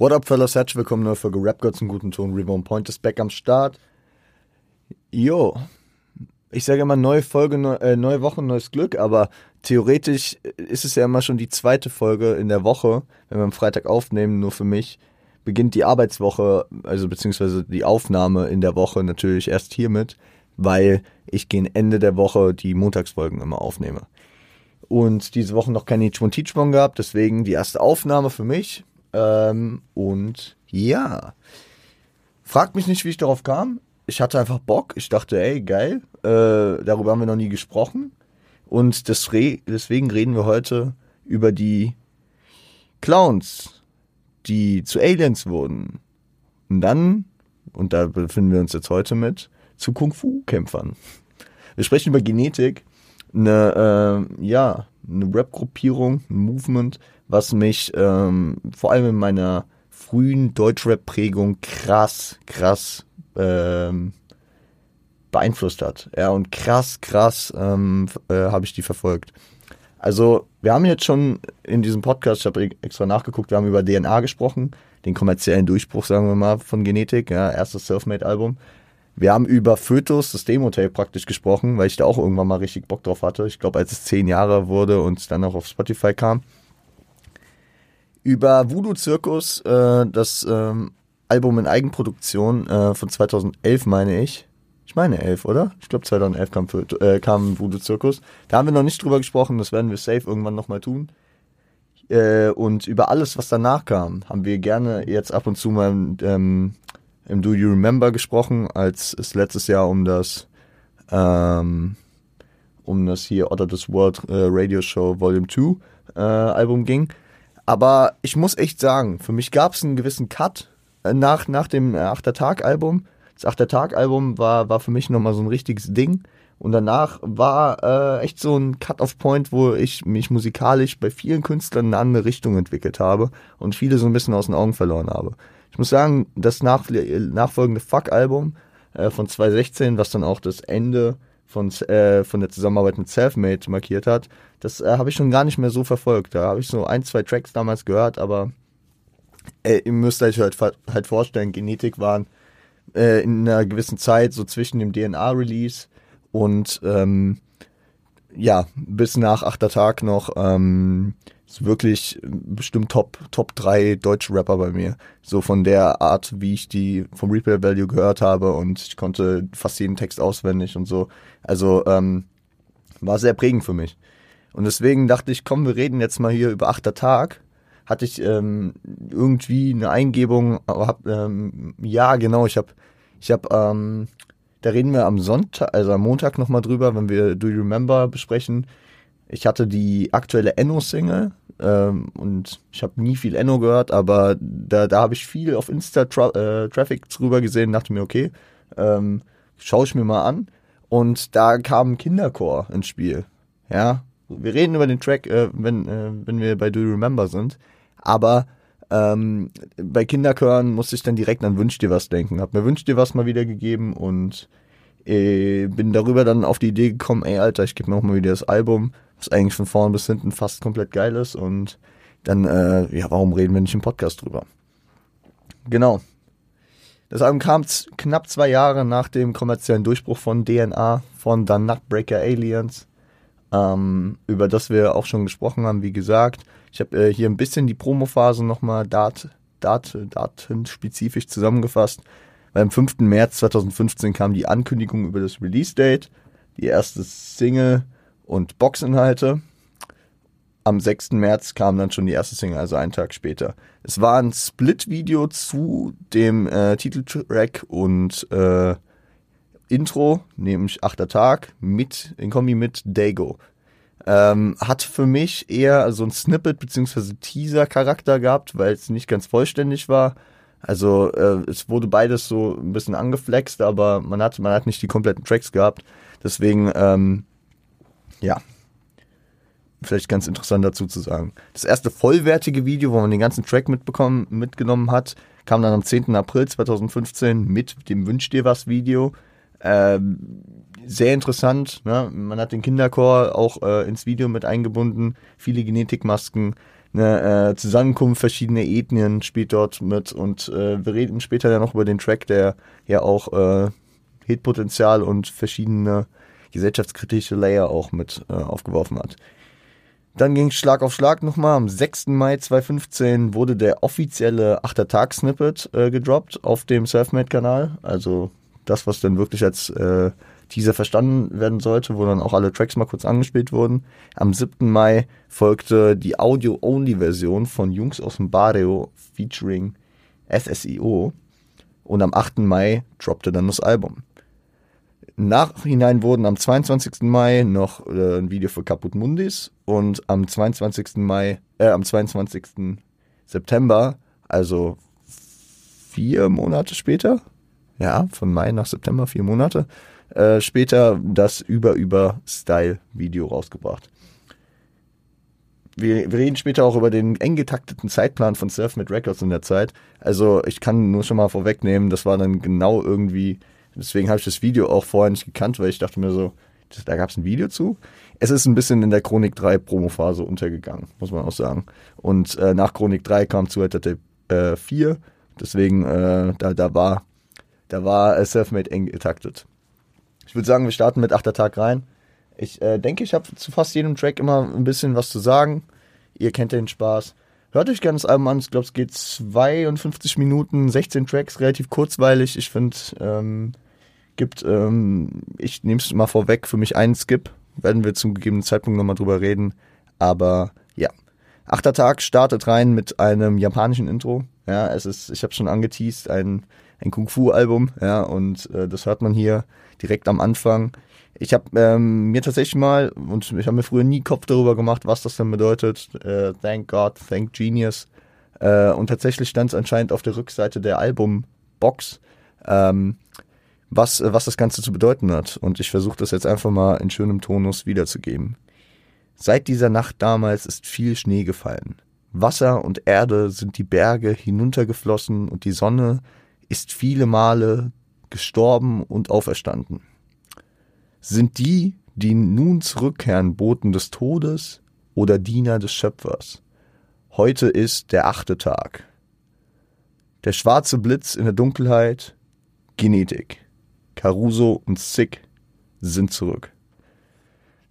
What up, fellas? Herzlich willkommen neue Folge Rap Gods im guten Ton. Reborn Point ist back am Start. Jo, ich sage immer neue Folge, neu, äh, neue Woche, neues Glück, aber theoretisch ist es ja immer schon die zweite Folge in der Woche, wenn wir am Freitag aufnehmen, nur für mich beginnt die Arbeitswoche, also beziehungsweise die Aufnahme in der Woche natürlich erst hiermit, weil ich gegen Ende der Woche die Montagsfolgen immer aufnehme. Und diese Woche noch kein Each One Teach gehabt, deswegen die erste Aufnahme für mich. Ähm, und ja, fragt mich nicht, wie ich darauf kam. Ich hatte einfach Bock. Ich dachte, ey, geil. Äh, darüber haben wir noch nie gesprochen. Und deswegen reden wir heute über die Clowns, die zu Aliens wurden. Und dann, und da befinden wir uns jetzt heute mit, zu Kung-Fu-Kämpfern. Wir sprechen über Genetik, eine, äh, ja, eine Rap-Gruppierung, ein Movement, was mich ähm, vor allem in meiner frühen Deutschrap-Prägung krass, krass ähm, beeinflusst hat. Ja, und krass, krass ähm, äh, habe ich die verfolgt. Also, wir haben jetzt schon in diesem Podcast, ich habe extra nachgeguckt, wir haben über DNA gesprochen, den kommerziellen Durchbruch, sagen wir mal, von Genetik, ja, erstes Selfmade-Album. Wir haben über Fötus, das Demo-Tape praktisch gesprochen, weil ich da auch irgendwann mal richtig Bock drauf hatte. Ich glaube, als es zehn Jahre wurde und dann auch auf Spotify kam über Voodoo Zirkus, äh, das ähm, Album in Eigenproduktion äh, von 2011, meine ich. Ich meine 11, oder? Ich glaube 2011 kam, für, äh, kam Voodoo Zirkus. Da haben wir noch nicht drüber gesprochen, das werden wir safe irgendwann nochmal tun. Äh, und über alles, was danach kam, haben wir gerne jetzt ab und zu mal ähm, im Do You Remember gesprochen, als es letztes Jahr um das ähm, um das hier Order this World äh, Radio Show Volume 2 äh, Album ging. Aber ich muss echt sagen, für mich gab es einen gewissen Cut äh, nach, nach dem Achter-Tag-Album. Das Achter-Tag-Album war, war für mich nochmal so ein richtiges Ding. Und danach war äh, echt so ein Cut-off-Point, wo ich mich musikalisch bei vielen Künstlern in eine andere Richtung entwickelt habe und viele so ein bisschen aus den Augen verloren habe. Ich muss sagen, das nach, nachfolgende Fuck-Album äh, von 2016, was dann auch das Ende von, äh, von der Zusammenarbeit mit Selfmade markiert hat, das äh, habe ich schon gar nicht mehr so verfolgt. Da habe ich so ein, zwei Tracks damals gehört, aber äh, ihr müsst euch halt, halt vorstellen, Genetik waren äh, in einer gewissen Zeit so zwischen dem DNA-Release und ähm, ja, bis nach achter Tag noch ähm, ist wirklich bestimmt Top, Top 3 deutsche Rapper bei mir. So von der Art, wie ich die vom Replay Value gehört habe und ich konnte fast jeden Text auswendig und so. Also ähm, war sehr prägend für mich. Und deswegen dachte ich, komm, wir reden jetzt mal hier über achter Tag. Hatte ich ähm, irgendwie eine Eingebung, hab, ähm, ja genau, ich habe, ich habe, ähm, da reden wir am Sonntag, also am Montag nochmal drüber, wenn wir Do You Remember besprechen. Ich hatte die aktuelle Enno-Single ähm, und ich habe nie viel Enno gehört, aber da, da habe ich viel auf Insta -Tra äh, drüber gesehen, dachte mir, okay, ähm, schaue ich mir mal an. Und da kam Kinderchor ins Spiel. Ja, wir reden über den Track, äh, wenn, äh, wenn wir bei Do You Remember sind. Aber ähm, bei Kinderchören musste ich dann direkt an Wünsch dir was denken. Hab mir Wünsch dir was mal wiedergegeben und äh, bin darüber dann auf die Idee gekommen, ey Alter, ich gebe mir auch mal wieder das Album was eigentlich von vorn bis hinten fast komplett geil ist und dann, äh, ja, warum reden wir nicht im Podcast drüber? Genau. Das Album kam knapp zwei Jahre nach dem kommerziellen Durchbruch von DNA, von The Nutbreaker Aliens, ähm, über das wir auch schon gesprochen haben, wie gesagt. Ich habe äh, hier ein bisschen die Promophase nochmal dat, dat, datenspezifisch zusammengefasst. Am 5. März 2015 kam die Ankündigung über das Release-Date, die erste Single und Boxinhalte. Am 6. März kam dann schon die erste Single, also einen Tag später. Es war ein Split-Video zu dem äh, Titeltrack und äh, Intro, nämlich Achter Tag, mit, in Kombi mit Dago. Ähm, hat für mich eher so ein Snippet bzw. Teaser-Charakter gehabt, weil es nicht ganz vollständig war. Also äh, es wurde beides so ein bisschen angeflext, aber man hat, man hat nicht die kompletten Tracks gehabt. Deswegen ähm, ja, vielleicht ganz interessant dazu zu sagen. Das erste vollwertige Video, wo man den ganzen Track mitbekommen, mitgenommen hat, kam dann am 10. April 2015 mit dem Wünsch dir was Video. Ähm, sehr interessant, ne? man hat den Kinderchor auch äh, ins Video mit eingebunden, viele Genetikmasken. Eine äh, Zusammenkunft verschiedener Ethnien spielt dort mit und äh, wir reden später ja noch über den Track, der ja auch äh, Hitpotenzial und verschiedene gesellschaftskritische Layer auch mit äh, aufgeworfen hat. Dann ging Schlag auf Schlag nochmal. Am 6. Mai 2015 wurde der offizielle 8er-Tag-Snippet äh, gedroppt auf dem Selfmade-Kanal. Also das, was dann wirklich als äh, Teaser verstanden werden sollte, wo dann auch alle Tracks mal kurz angespielt wurden. Am 7. Mai folgte die Audio-Only-Version von Jungs aus dem Barrio featuring SSIO. Und am 8. Mai droppte dann das Album. Nachhinein wurden am 22. Mai noch äh, ein Video für Caput Mundis und am 22. Mai, äh, am 22. September, also vier Monate später, ja, von Mai nach September, vier Monate, äh, später das Über-Über-Style-Video rausgebracht. Wir, wir, reden später auch über den eng getakteten Zeitplan von Surf mit Records in der Zeit. Also ich kann nur schon mal vorwegnehmen, das war dann genau irgendwie Deswegen habe ich das Video auch vorher nicht gekannt, weil ich dachte mir so, das, da gab es ein Video zu. Es ist ein bisschen in der Chronik 3 Promophase untergegangen, muss man auch sagen. Und äh, nach Chronik 3 kam zu Tape äh, 4. Deswegen, äh, da, da war, da war äh, Selfmade eng getaktet. Ich würde sagen, wir starten mit 8. Tag rein. Ich äh, denke, ich habe zu fast jedem Track immer ein bisschen was zu sagen. Ihr kennt den Spaß. Hört euch gerne das Album an. Ich glaube, es geht 52 Minuten, 16 Tracks, relativ kurzweilig. Ich finde, ähm, gibt, ähm, ich nehme es mal vorweg, für mich einen Skip. Werden wir zum gegebenen Zeitpunkt nochmal drüber reden. Aber ja. Achter Tag startet rein mit einem japanischen Intro. Ja, es ist, ich habe schon angeteased, ein, ein Kung-Fu-Album, ja, und äh, das hört man hier direkt am Anfang. Ich habe ähm, mir tatsächlich mal, und ich habe mir früher nie Kopf darüber gemacht, was das denn bedeutet. Äh, thank God, thank Genius. Äh, und tatsächlich stand es anscheinend auf der Rückseite der Albumbox. Ähm, was, was das Ganze zu bedeuten hat. Und ich versuche das jetzt einfach mal in schönem Tonus wiederzugeben. Seit dieser Nacht damals ist viel Schnee gefallen. Wasser und Erde sind die Berge hinuntergeflossen und die Sonne ist viele Male gestorben und auferstanden. Sind die, die nun zurückkehren, Boten des Todes oder Diener des Schöpfers? Heute ist der achte Tag. Der schwarze Blitz in der Dunkelheit, Genetik. Caruso und Sick sind zurück.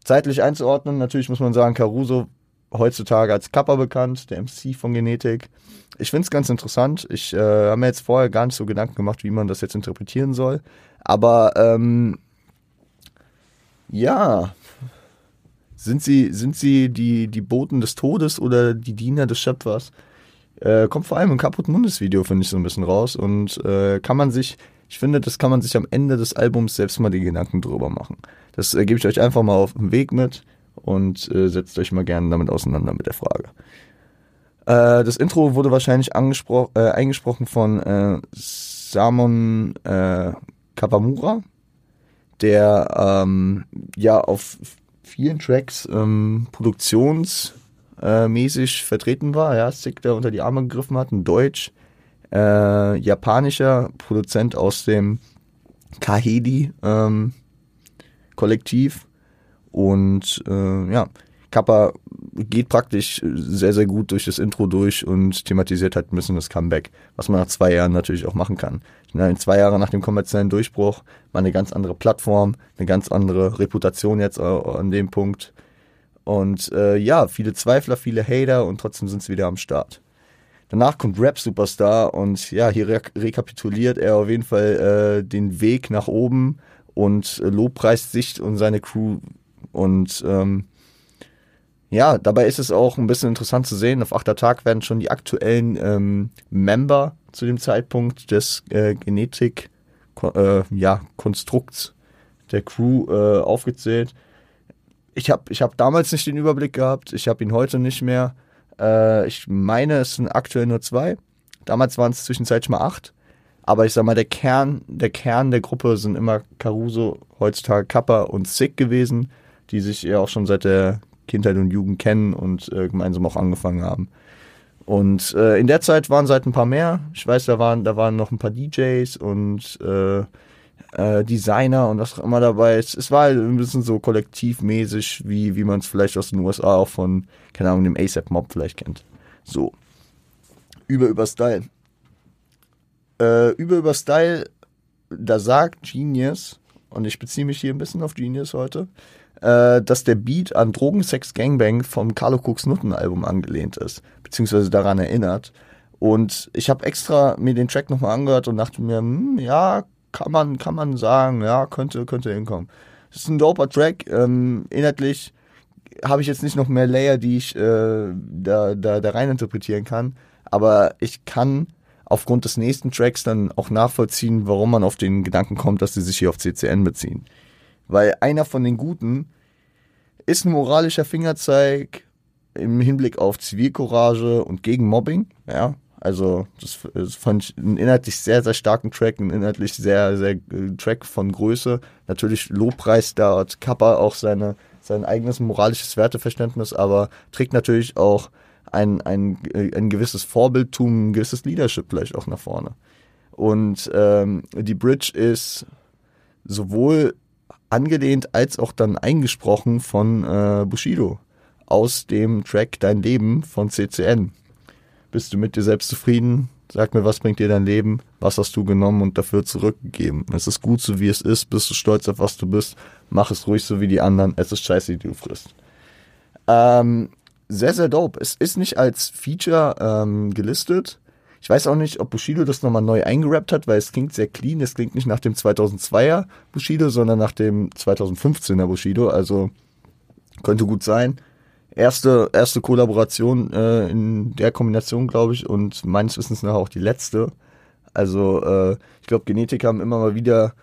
Zeitlich einzuordnen, natürlich muss man sagen, Caruso heutzutage als Kappa bekannt, der MC von Genetik. Ich finde es ganz interessant. Ich äh, habe mir jetzt vorher gar nicht so Gedanken gemacht, wie man das jetzt interpretieren soll. Aber ähm, ja, sind sie, sind sie die, die Boten des Todes oder die Diener des Schöpfers? Äh, kommt vor allem im Kaputt Mundes Video, finde ich, so ein bisschen raus. Und äh, kann man sich ich finde, das kann man sich am Ende des Albums selbst mal die Gedanken drüber machen. Das äh, gebe ich euch einfach mal auf den Weg mit und äh, setzt euch mal gerne damit auseinander mit der Frage. Äh, das Intro wurde wahrscheinlich äh, eingesprochen von äh, Samon äh, Kawamura, der ähm, ja auf vielen Tracks ähm, produktionsmäßig vertreten war, ja, Sick, der unter die Arme gegriffen hat, ein Deutsch, äh, japanischer Produzent aus dem Kahedi ähm, Kollektiv und äh, ja, Kappa geht praktisch sehr, sehr gut durch das Intro durch und thematisiert halt ein bisschen das Comeback, was man nach zwei Jahren natürlich auch machen kann. In zwei Jahre nach dem kommerziellen Durchbruch mal eine ganz andere Plattform, eine ganz andere Reputation jetzt an dem Punkt. Und äh, ja, viele Zweifler, viele Hater und trotzdem sind sie wieder am Start. Danach kommt Rap Superstar und ja, hier re rekapituliert er auf jeden Fall äh, den Weg nach oben und äh, lobpreist sich und seine Crew. Und ähm, ja, dabei ist es auch ein bisschen interessant zu sehen. Auf achter Tag werden schon die aktuellen ähm, Member zu dem Zeitpunkt des äh, Genetik äh, ja, Konstrukts der Crew äh, aufgezählt. Ich habe ich hab damals nicht den Überblick gehabt, ich habe ihn heute nicht mehr. Äh, ich meine, es sind aktuell nur zwei. Damals waren es zwischenzeitlich mal acht. Aber ich sag mal, der Kern, der Kern der Gruppe sind immer Caruso, heutzutage Kappa und Sick gewesen, die sich ja auch schon seit der Kindheit und Jugend kennen und äh, gemeinsam auch angefangen haben. Und äh, in der Zeit waren es halt ein paar mehr. Ich weiß, da waren, da waren noch ein paar DJs und äh, äh, Designer und was auch immer dabei ist. Es war halt ein bisschen so kollektivmäßig, wie, wie man es vielleicht aus den USA auch von, keine Ahnung, dem ASAP Mob vielleicht kennt. So. Über über Style. Äh, über über Style, da sagt Genius, und ich beziehe mich hier ein bisschen auf Genius heute, äh, dass der Beat an Drogen, Sex, Gangbang vom Carlo Cooks Nutten Album angelehnt ist, beziehungsweise daran erinnert. Und ich habe extra mir den Track nochmal angehört und dachte mir, hm, ja, kann man, kann man sagen, ja, könnte, könnte hinkommen. Es ist ein doper Track. Ähm, inhaltlich habe ich jetzt nicht noch mehr Layer, die ich äh, da, da, da rein interpretieren kann. Aber ich kann aufgrund des nächsten Tracks dann auch nachvollziehen, warum man auf den Gedanken kommt, dass sie sich hier auf CCN beziehen. Weil einer von den Guten ist ein moralischer Fingerzeig im Hinblick auf Zivilcourage und gegen Mobbing, ja. Also, das, das fand ich einen inhaltlich sehr, sehr starken Track, einen inhaltlich sehr, sehr äh, Track von Größe. Natürlich Lobpreis da hat Kappa auch seine, sein eigenes moralisches Werteverständnis, aber trägt natürlich auch ein, ein, äh, ein gewisses Vorbildtum, ein gewisses Leadership vielleicht auch nach vorne. Und ähm, die Bridge ist sowohl angelehnt als auch dann eingesprochen von äh, Bushido aus dem Track Dein Leben von CCN. Bist du mit dir selbst zufrieden? Sag mir, was bringt dir dein Leben? Was hast du genommen und dafür zurückgegeben? Es ist gut so, wie es ist. Bist du stolz auf was du bist? Mach es ruhig so wie die anderen. Es ist scheiße, wie du frisst. Ähm, sehr, sehr dope. Es ist nicht als Feature ähm, gelistet. Ich weiß auch nicht, ob Bushido das nochmal neu eingerappt hat, weil es klingt sehr clean. Es klingt nicht nach dem 2002er Bushido, sondern nach dem 2015er Bushido. Also könnte gut sein. Erste, erste Kollaboration äh, in der Kombination, glaube ich, und meines Wissens nach auch die letzte. Also äh, ich glaube, Genetik haben immer mal wieder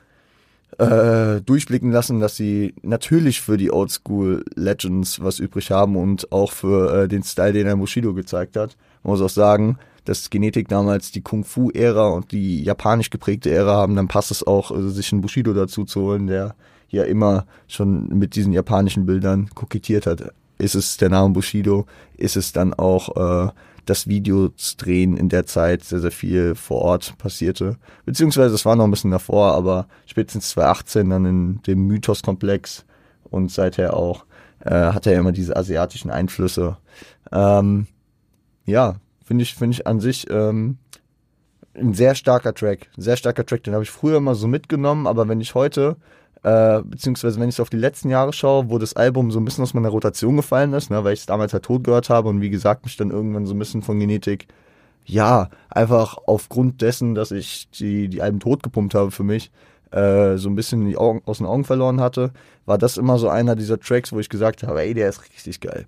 äh, durchblicken lassen, dass sie natürlich für die Oldschool Legends was übrig haben und auch für äh, den Style, den er Bushido gezeigt hat. Man muss auch sagen, dass Genetik damals die Kung-Fu-Ära und die japanisch geprägte Ära haben, dann passt es auch, also sich einen Bushido dazu zu holen, der ja immer schon mit diesen japanischen Bildern kokettiert hat. Ist es der Name Bushido? Ist es dann auch äh, das Videos drehen in der Zeit sehr, sehr viel vor Ort passierte. Beziehungsweise es war noch ein bisschen davor, aber spätestens 2018 dann in dem Mythos-Komplex und seither auch äh, hat er immer diese asiatischen Einflüsse. Ähm, ja, finde ich, finde ich an sich ähm, ein sehr starker Track. Sehr starker Track, den habe ich früher immer so mitgenommen, aber wenn ich heute äh, beziehungsweise wenn ich so auf die letzten Jahre schaue, wo das Album so ein bisschen aus meiner Rotation gefallen ist, ne, weil ich es damals halt tot gehört habe und wie gesagt mich dann irgendwann so ein bisschen von Genetik, ja, einfach aufgrund dessen, dass ich die, die Alben tot gepumpt habe für mich, äh, so ein bisschen die Augen, aus den Augen verloren hatte, war das immer so einer dieser Tracks, wo ich gesagt habe, ey, der ist richtig geil.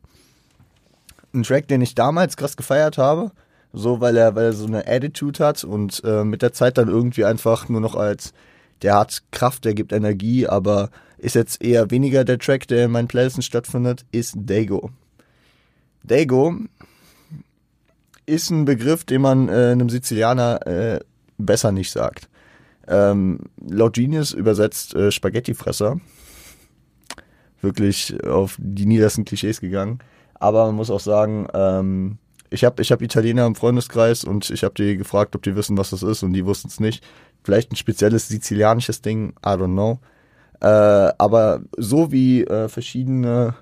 Ein Track, den ich damals krass gefeiert habe, so weil er, weil er so eine Attitude hat und äh, mit der Zeit dann irgendwie einfach nur noch als der hat Kraft, der gibt Energie, aber ist jetzt eher weniger der Track, der in meinen Playlisten stattfindet, ist Dago. Dago ist ein Begriff, den man äh, einem Sizilianer äh, besser nicht sagt. Ähm, laut Genius übersetzt äh, Spaghettifresser. Wirklich auf die niedersten Klischees gegangen. Aber man muss auch sagen, ähm, ich habe ich hab Italiener im Freundeskreis und ich habe die gefragt, ob die wissen, was das ist und die wussten es nicht. Vielleicht ein spezielles sizilianisches Ding, I don't know. Äh, aber so wie äh, verschiedene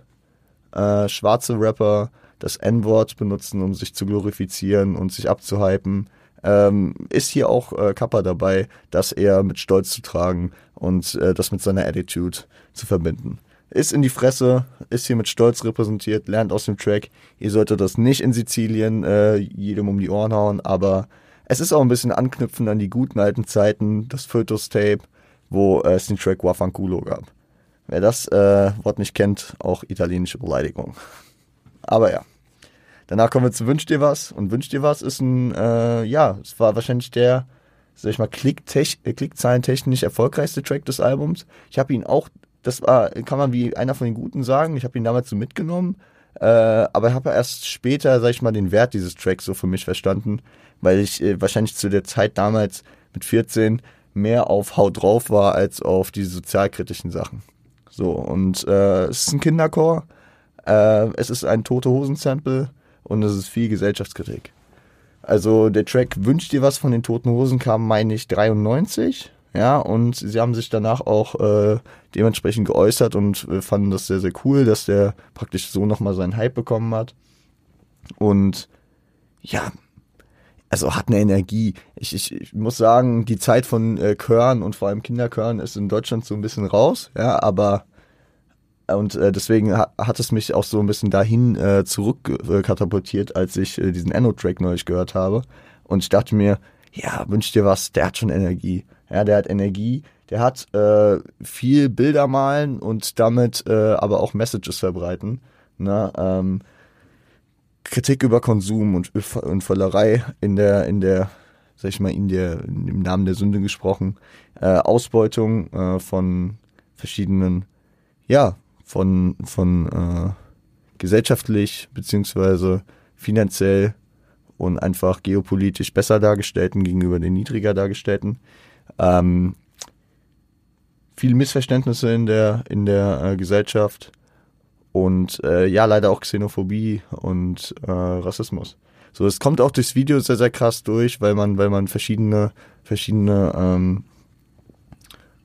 äh, schwarze Rapper das N-Wort benutzen, um sich zu glorifizieren und sich abzuhypen, ähm, ist hier auch äh, Kappa dabei, das eher mit Stolz zu tragen und äh, das mit seiner Attitude zu verbinden. Ist in die Fresse, ist hier mit Stolz repräsentiert, lernt aus dem Track. Ihr solltet das nicht in Sizilien äh, jedem um die Ohren hauen, aber es ist auch ein bisschen anknüpfend an die guten alten Zeiten, das Fötus-Tape, wo äh, es den Track Wafanculo gab. Wer das äh, Wort nicht kennt, auch italienische Beleidigung. Aber ja. Danach kommen wir zu Wünsch dir was. Und Wünsch dir was ist ein, äh, ja, es war wahrscheinlich der, sag ich mal, äh, klickzahlentechnisch erfolgreichste Track des Albums. Ich habe ihn auch, das war, kann man wie einer von den Guten sagen, ich habe ihn damals so mitgenommen. Äh, aber ich habe erst später, sag ich mal, den Wert dieses Tracks so für mich verstanden weil ich äh, wahrscheinlich zu der Zeit damals mit 14 mehr auf Haut drauf war als auf die sozialkritischen Sachen. So, und äh, es ist ein Kinderchor, äh, es ist ein Tote Hosen-Sample und es ist viel Gesellschaftskritik. Also der Track Wünscht dir was von den Toten Hosen kam, meine ich, 93. ja, und sie haben sich danach auch äh, dementsprechend geäußert und äh, fanden das sehr, sehr cool, dass der praktisch so nochmal seinen Hype bekommen hat. Und ja, also hat eine Energie. Ich, ich, ich muss sagen, die Zeit von äh, Chören und vor allem Kinderchören ist in Deutschland so ein bisschen raus, ja, aber und äh, deswegen ha hat es mich auch so ein bisschen dahin äh, zurückkatapultiert, als ich äh, diesen Anno-Track neulich gehört habe. Und ich dachte mir, ja, wünsch dir was, der hat schon Energie. Ja, der hat Energie, der hat äh, viel Bilder malen und damit äh, aber auch Messages verbreiten. Ne? Ähm, Kritik über Konsum und, und Völlerei in der, in der, sag ich mal, in der, im Namen der Sünde gesprochen, äh, Ausbeutung äh, von verschiedenen, ja, von, von äh, gesellschaftlich beziehungsweise finanziell und einfach geopolitisch besser dargestellten gegenüber den niedriger dargestellten. Ähm, viele Missverständnisse in der, in der äh, Gesellschaft und äh, ja, leider auch Xenophobie und äh, Rassismus. So, es kommt auch durchs Video sehr, sehr krass durch, weil man, weil man verschiedene, verschiedene, ähm,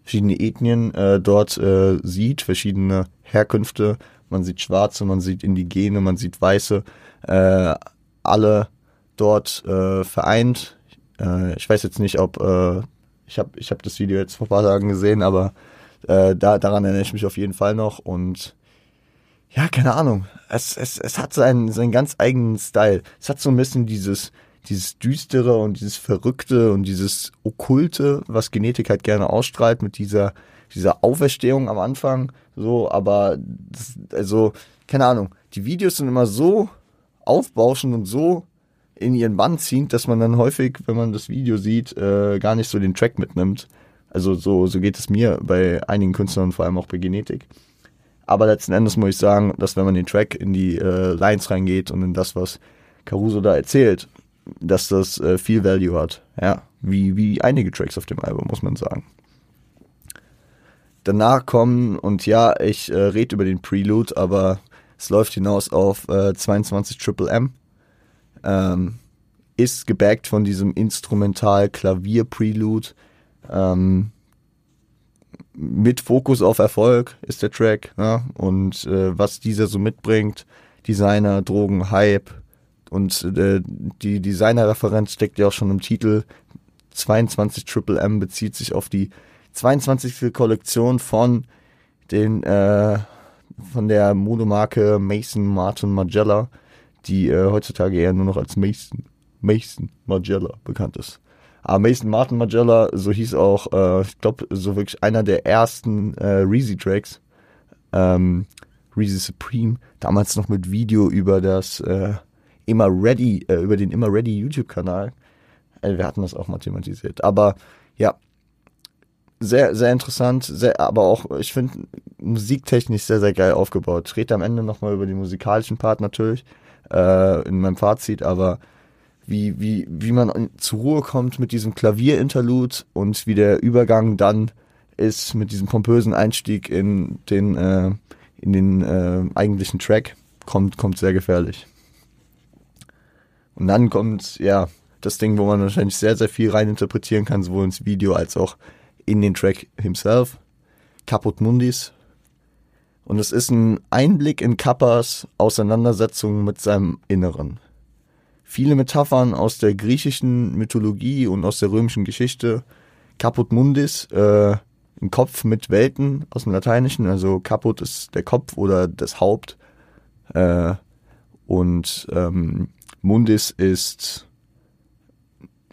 verschiedene Ethnien äh, dort äh, sieht, verschiedene Herkünfte. Man sieht Schwarze, man sieht Indigene, man sieht Weiße, äh, alle dort äh, vereint. Äh, ich weiß jetzt nicht, ob äh, ich habe ich hab das Video jetzt vor ein paar Tagen gesehen, aber äh, da, daran erinnere ich mich auf jeden Fall noch und ja, keine Ahnung. Es, es, es hat seinen, seinen ganz eigenen Style. Es hat so ein bisschen dieses, dieses Düstere und dieses Verrückte und dieses Okkulte, was Genetik halt gerne ausstrahlt mit dieser, dieser Auferstehung am Anfang. So, aber das, also, keine Ahnung. Die Videos sind immer so aufbauschend und so in ihren Bann ziehend, dass man dann häufig, wenn man das Video sieht, äh, gar nicht so den Track mitnimmt. Also so, so geht es mir bei einigen Künstlern, vor allem auch bei Genetik. Aber letzten Endes muss ich sagen, dass wenn man den Track in die äh, Lines reingeht und in das, was Caruso da erzählt, dass das äh, viel Value hat. Ja, wie, wie einige Tracks auf dem Album, muss man sagen. Danach kommen, und ja, ich äh, rede über den Prelude, aber es läuft hinaus auf äh, 22 Triple M ähm, ist gebackt von diesem Instrumental-Klavier-Prelude. Ähm, mit Fokus auf Erfolg ist der Track. Ja? Und äh, was dieser so mitbringt, Designer, Drogen, Hype. Und äh, die Designer-Referenz steckt ja auch schon im Titel. 22 Triple M bezieht sich auf die 22. Kollektion von den äh, von der Modemarke Mason Martin Magella die äh, heutzutage eher nur noch als Mason, Mason Magella bekannt ist. Aber Mason Martin Magella, so hieß auch, äh, ich glaube, so wirklich einer der ersten äh, Reezy-Tracks. Ähm, Reezy Supreme, damals noch mit Video über das äh, immer ready, äh, über den immer ready YouTube-Kanal. Äh, wir hatten das auch mal thematisiert. Aber ja, sehr, sehr interessant, sehr, aber auch, ich finde, musiktechnisch sehr, sehr geil aufgebaut. Ich rede am Ende nochmal über den musikalischen Part natürlich äh, in meinem Fazit, aber wie, wie, wie man zur Ruhe kommt mit diesem Klavierinterlude und wie der Übergang dann ist mit diesem pompösen Einstieg in den, äh, in den äh, eigentlichen Track, kommt, kommt sehr gefährlich. Und dann kommt, ja, das Ding, wo man wahrscheinlich sehr, sehr viel reininterpretieren kann, sowohl ins Video als auch in den Track himself. Caput Mundis und es ist ein Einblick in Kappas Auseinandersetzung mit seinem Inneren. Viele Metaphern aus der griechischen Mythologie und aus der römischen Geschichte. Caput Mundis, äh, ein Kopf mit Welten aus dem Lateinischen, also Caput ist der Kopf oder das Haupt. Äh, und ähm, Mundis ist,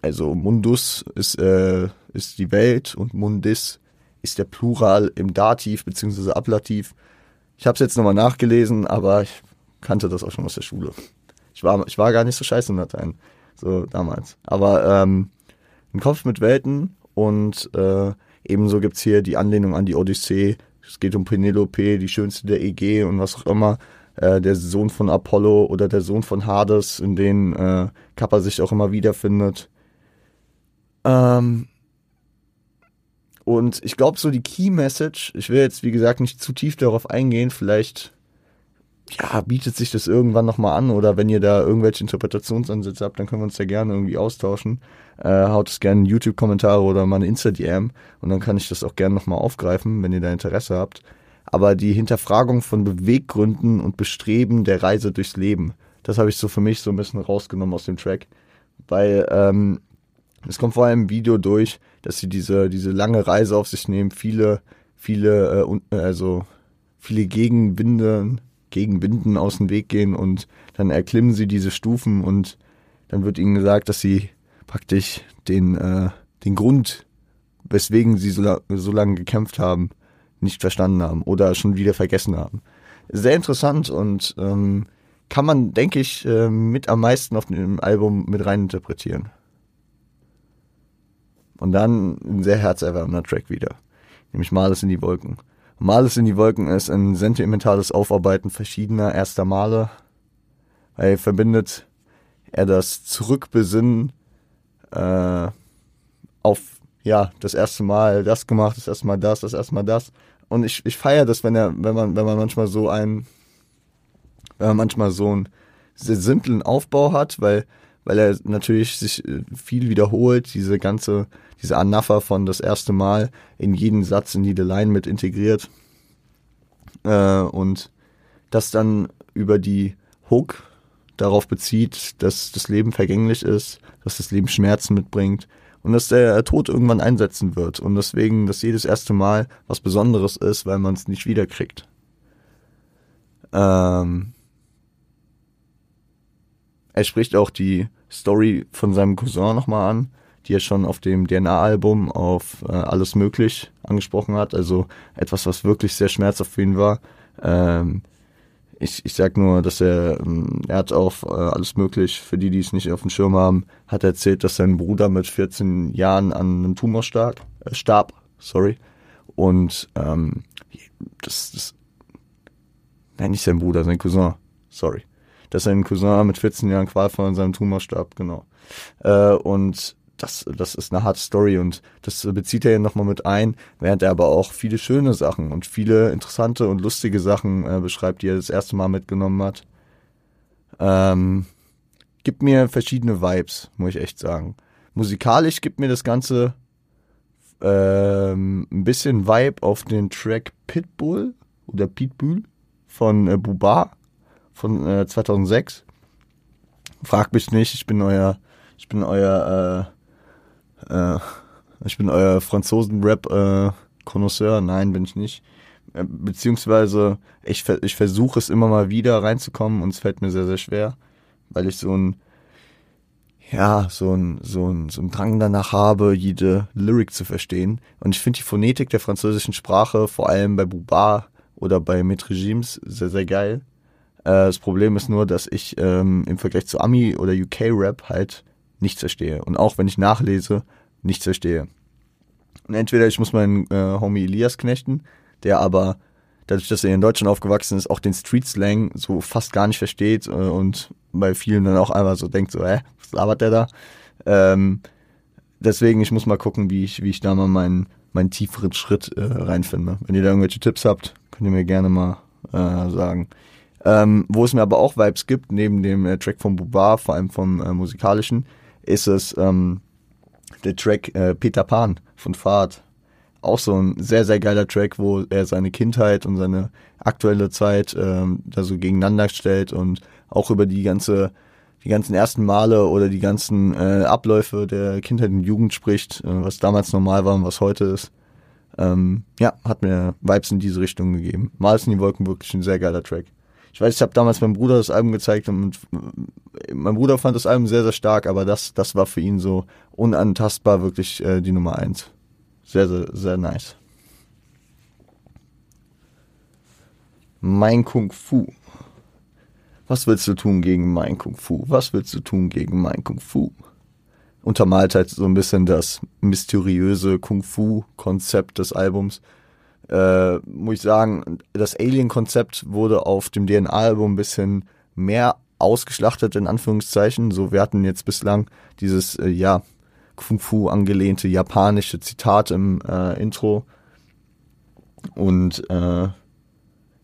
also Mundus ist, äh, ist die Welt und Mundis ist der Plural im Dativ bzw. Ablativ. Ich habe es jetzt nochmal nachgelesen, aber ich kannte das auch schon aus der Schule. Ich war, ich war gar nicht so scheiße in Latein, so damals. Aber ähm, ein Kopf mit Welten und äh, ebenso gibt's hier die Anlehnung an die Odyssee. Es geht um Penelope, die schönste der EG und was auch immer. Äh, der Sohn von Apollo oder der Sohn von Hades, in denen äh, Kappa sich auch immer wiederfindet. Ähm, und ich glaube, so die Key Message, ich will jetzt, wie gesagt, nicht zu tief darauf eingehen, vielleicht ja, bietet sich das irgendwann nochmal an oder wenn ihr da irgendwelche Interpretationsansätze habt, dann können wir uns da gerne irgendwie austauschen. Äh, haut es gerne YouTube-Kommentare oder mal eine Insta-DM und dann kann ich das auch gerne nochmal aufgreifen, wenn ihr da Interesse habt. Aber die Hinterfragung von Beweggründen und Bestreben der Reise durchs Leben, das habe ich so für mich so ein bisschen rausgenommen aus dem Track. Weil ähm, es kommt vor allem im Video durch, dass sie diese, diese lange Reise auf sich nehmen, viele, viele, äh, also viele Gegenwinde, Gegenwinden aus dem Weg gehen und dann erklimmen sie diese Stufen und dann wird ihnen gesagt, dass sie praktisch den, äh, den Grund, weswegen sie so, so lange gekämpft haben, nicht verstanden haben oder schon wieder vergessen haben. Sehr interessant und ähm, kann man, denke ich, äh, mit am meisten auf dem Album mit rein interpretieren. Und dann ein sehr herzerwärmender Track wieder, nämlich Males in die Wolken. Males in die Wolken ist ein sentimentales Aufarbeiten verschiedener erster Male. Er verbindet er das Zurückbesinnen äh, auf ja das erste Mal das gemacht, das erste Mal das, das erste Mal das. Und ich, ich feiere das, wenn er, wenn man, wenn man manchmal so ein, wenn man manchmal so einen sehr simplen Aufbau hat, weil, weil er natürlich sich äh, viel wiederholt, diese ganze diese Anapher von das erste Mal in jeden Satz, in jede Line mit integriert. Äh, und das dann über die Hook darauf bezieht, dass das Leben vergänglich ist, dass das Leben Schmerzen mitbringt und dass der Tod irgendwann einsetzen wird und deswegen, dass jedes erste Mal was Besonderes ist, weil man es nicht wiederkriegt. Ähm er spricht auch die Story von seinem Cousin nochmal an, die er schon auf dem DNA-Album auf äh, Alles Möglich angesprochen hat. Also etwas, was wirklich sehr schmerzhaft für ihn war. Ähm, ich, ich sag nur, dass er, ähm, er hat auch äh, alles möglich, für die, die es nicht auf dem Schirm haben, hat erzählt, dass sein Bruder mit 14 Jahren an einem Tumor starb, äh, starb sorry. Und ähm, das, das, nein, nicht sein Bruder, sein Cousin, sorry. Dass sein Cousin mit 14 Jahren qualvoll an seinem Tumor starb, genau. Äh, und das, das ist eine harte Story und das bezieht er ja nochmal mit ein, während er aber auch viele schöne Sachen und viele interessante und lustige Sachen äh, beschreibt, die er das erste Mal mitgenommen hat. Ähm, gibt mir verschiedene Vibes, muss ich echt sagen. Musikalisch gibt mir das Ganze ähm, ein bisschen Vibe auf den Track Pitbull oder Pitbull von äh, Buba von äh, 2006. Frag mich nicht, ich bin euer, ich bin euer äh, äh, ich bin euer Franzosen-Rap-Konnoisseur. Äh, Nein, bin ich nicht. Äh, beziehungsweise, ich, ich versuche es immer mal wieder reinzukommen und es fällt mir sehr, sehr schwer, weil ich so ein, ja, so ein, so ein, so ein Drang danach habe, jede Lyric zu verstehen. Und ich finde die Phonetik der französischen Sprache, vor allem bei Buba oder bei Metregimes, sehr, sehr geil. Äh, das Problem ist nur, dass ich ähm, im Vergleich zu Ami oder UK-Rap halt nichts verstehe. Und auch wenn ich nachlese, nichts verstehe. Und entweder ich muss meinen äh, Homie Elias knechten, der aber dadurch, dass er in Deutschland aufgewachsen ist, auch den Street Slang so fast gar nicht versteht äh, und bei vielen dann auch einmal so denkt, so, hä, was labert der da? Ähm, deswegen, ich muss mal gucken, wie ich, wie ich da mal meinen, meinen tieferen Schritt äh, reinfinde. Wenn ihr da irgendwelche Tipps habt, könnt ihr mir gerne mal äh, sagen. Ähm, wo es mir aber auch Vibes gibt, neben dem äh, Track von Bubar, vor allem vom äh, musikalischen, ist es ähm, der Track äh, Peter Pan von Fahrt. Auch so ein sehr, sehr geiler Track, wo er seine Kindheit und seine aktuelle Zeit ähm, da so gegeneinander stellt und auch über die ganze, die ganzen ersten Male oder die ganzen äh, Abläufe der Kindheit und Jugend spricht, äh, was damals normal war und was heute ist. Ähm, ja, hat mir Vibes in diese Richtung gegeben. Mal in die Wolken wirklich ein sehr geiler Track ich weiß, ich habe damals meinem Bruder das Album gezeigt und mein Bruder fand das Album sehr, sehr stark, aber das, das war für ihn so unantastbar wirklich äh, die Nummer eins. Sehr, sehr, sehr nice. Mein Kung Fu. Was willst du tun gegen mein Kung Fu? Was willst du tun gegen mein Kung Fu? Untermalt halt so ein bisschen das mysteriöse Kung Fu-Konzept des Albums äh, muss ich sagen, das Alien-Konzept wurde auf dem DNA-Album ein bisschen mehr ausgeschlachtet, in Anführungszeichen. So, wir hatten jetzt bislang dieses, äh, ja, Kung Fu angelehnte japanische Zitat im äh, Intro. Und äh,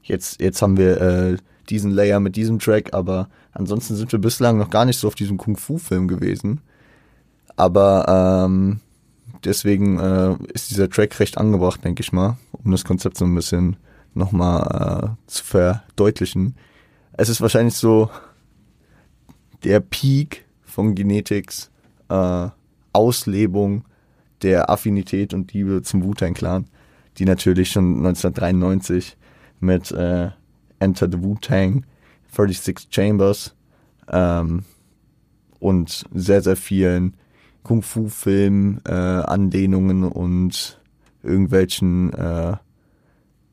jetzt, jetzt haben wir äh, diesen Layer mit diesem Track, aber ansonsten sind wir bislang noch gar nicht so auf diesem Kung-Fu-Film gewesen. Aber ähm, deswegen äh, ist dieser Track recht angebracht, denke ich mal, um das Konzept so ein bisschen nochmal äh, zu verdeutlichen. Es ist wahrscheinlich so der Peak von Genetics, äh, Auslebung der Affinität und Liebe zum Wu-Tang Clan, die natürlich schon 1993 mit äh, Enter the Wu-Tang, 36 Chambers ähm, und sehr, sehr vielen Kung-Fu-Filmen, äh, Anlehnungen und irgendwelchen, äh,